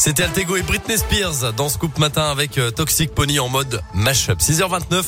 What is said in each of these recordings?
C'était Altego et Britney Spears dans Scoop Matin avec euh, Toxic Pony en mode mashup. 6h29.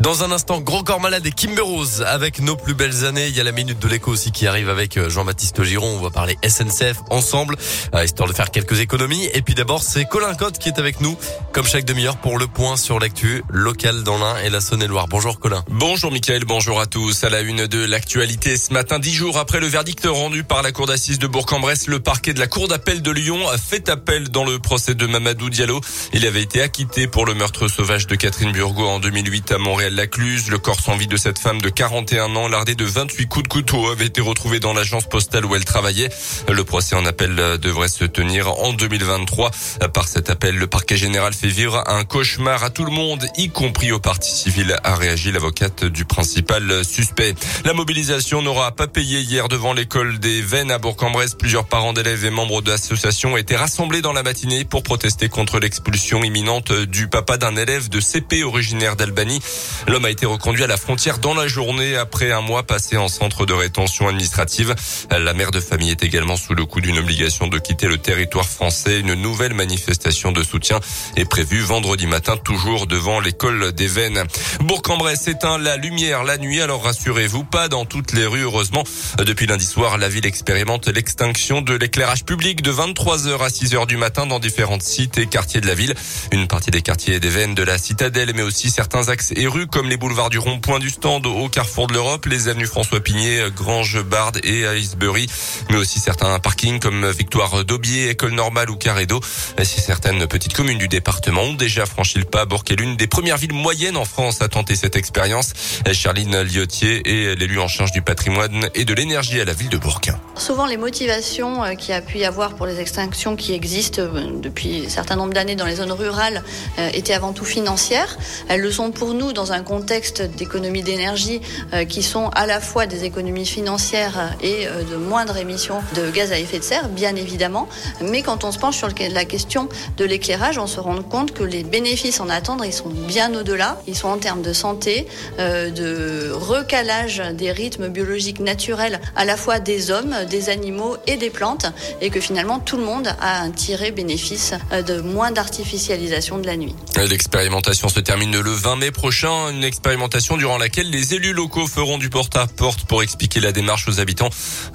Dans un instant, Grand Corps Malade et Kimber avec nos plus belles années. Il y a la minute de l'écho aussi qui arrive avec euh, Jean-Baptiste Giron. On va parler SNCF ensemble, euh, histoire de faire quelques économies. Et puis d'abord, c'est Colin Cotte qui est avec nous, comme chaque demi-heure, pour le point sur l'actu local dans l'Ain et la Saône-et-Loire. Bonjour Colin. Bonjour Mickaël, bonjour à tous. À la une de l'actualité ce matin, dix jours après le verdict rendu par la Cour d'assises de Bourg-en-Bresse, le parquet de la Cour d'appel de Lyon a fait appel dans le procès de Mamadou Diallo. Il avait été acquitté pour le meurtre sauvage de Catherine Burgot en 2008 à Montréal-Lacluse. Le corps sans vie de cette femme de 41 ans, lardé de 28 coups de couteau, avait été retrouvé dans l'agence postale où elle travaillait. Le procès en appel devrait se tenir en 2023. Par cet appel, le parquet général fait vivre un cauchemar à tout le monde, y compris au parti civil, a réagi l'avocate du principal suspect. La mobilisation n'aura pas payé hier devant l'école des Vennes à Bourg-en-Bresse. Plusieurs parents d'élèves et membres d'associations étaient rassemblés dans la matinée pour protester contre l'expulsion imminente du papa d'un élève de CP originaire d'Albanie. L'homme a été reconduit à la frontière dans la journée après un mois passé en centre de rétention administrative. La mère de famille est également sous le coup d'une obligation de quitter le territoire français. Une nouvelle manifestation de soutien est prévue vendredi matin, toujours devant l'école des Vennes. Bourg-en-Bresse éteint la lumière la nuit, alors rassurez-vous, pas dans toutes les rues, heureusement. Depuis lundi soir, la ville expérimente l'extinction de l'éclairage public de 23h à 6h du matin dans différents sites et quartiers de la ville. Une partie des quartiers des Vennes de la Citadelle, mais aussi certains axes et rues comme les boulevards du Rond-Point du Stand au Carrefour de l'Europe, les avenues François Pigné, Grange, Bard et Icebury, mais aussi certains parkings comme Victoire d'Aubier, École Normale ou Carédo. Si certaines petites communes du département ont déjà franchi le pas, Bourg est l'une des premières villes moyennes en France à tenter cette expérience. Charline Liotier est l'élu en charge du patrimoine et de l'énergie à la ville de Bourg. Souvent, les motivations euh, qu'il y a pu y avoir pour les extinctions qui existent euh, depuis un certain nombre d'années dans les zones rurales euh, étaient avant tout financières. Elles le sont pour nous dans un contexte d'économie d'énergie qui sont à la fois des économies financières et de moindres émissions de gaz à effet de serre, bien évidemment. Mais quand on se penche sur la question de l'éclairage, on se rend compte que les bénéfices en attendre, ils sont bien au-delà. Ils sont en termes de santé, de recalage des rythmes biologiques naturels à la fois des hommes, des animaux et des plantes et que finalement tout le monde a un tiré bénéfice de moins d'artificialisation de la nuit. L'expérimentation se termine le 20 mai prochain, une expérimentation durant laquelle les élus locaux feront du porte-à-porte pour expliquer la démarche aux habitants.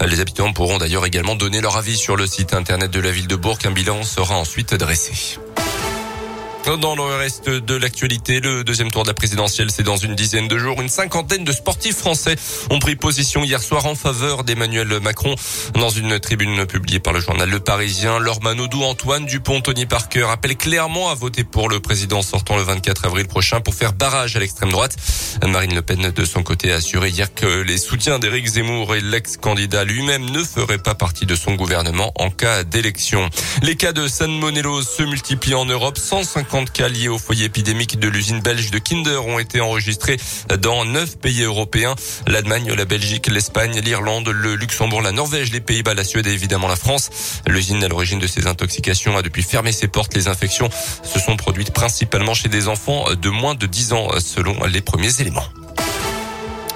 Les habitants pourront d'ailleurs également donner leur avis sur le site internet de la ville de Bourg. Un bilan sera ensuite dressé. Dans le reste de l'actualité, le deuxième tour de la présidentielle, c'est dans une dizaine de jours. Une cinquantaine de sportifs français ont pris position hier soir en faveur d'Emmanuel Macron dans une tribune publiée par le journal Le Parisien. Laure Manodou, Antoine Dupont, Tony Parker appellent clairement à voter pour le président sortant le 24 avril prochain pour faire barrage à l'extrême droite. Marine Le Pen, de son côté, a assuré hier que les soutiens d'Éric Zemmour et l'ex-candidat lui-même ne feraient pas partie de son gouvernement en cas d'élection. Les cas de San Monello se multiplient en Europe. 150 50 cas liés au foyer épidémique de l'usine belge de Kinder ont été enregistrés dans neuf pays européens. L'Allemagne, la Belgique, l'Espagne, l'Irlande, le Luxembourg, la Norvège, les Pays-Bas, la Suède et évidemment la France. L'usine à l'origine de ces intoxications a depuis fermé ses portes. Les infections se sont produites principalement chez des enfants de moins de 10 ans selon les premiers éléments.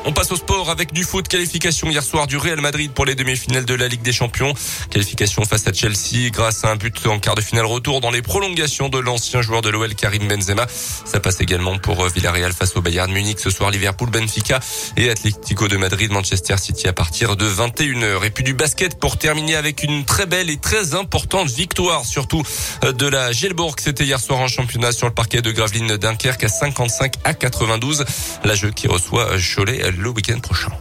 On passe au sport avec du foot. Qualification hier soir du Real Madrid pour les demi-finales de la Ligue des Champions. Qualification face à Chelsea grâce à un but en quart de finale retour dans les prolongations de l'ancien joueur de l'OL Karim Benzema. Ça passe également pour euh, Villarreal face au Bayern Munich ce soir. Liverpool, Benfica et Atlético de Madrid, Manchester City à partir de 21h. Et puis du basket pour terminer avec une très belle et très importante victoire surtout euh, de la Gelbourg. C'était hier soir en championnat sur le parquet de Gravelines Dunkerque à 55 à 92. La jeu qui reçoit Cholet le week-end prochain.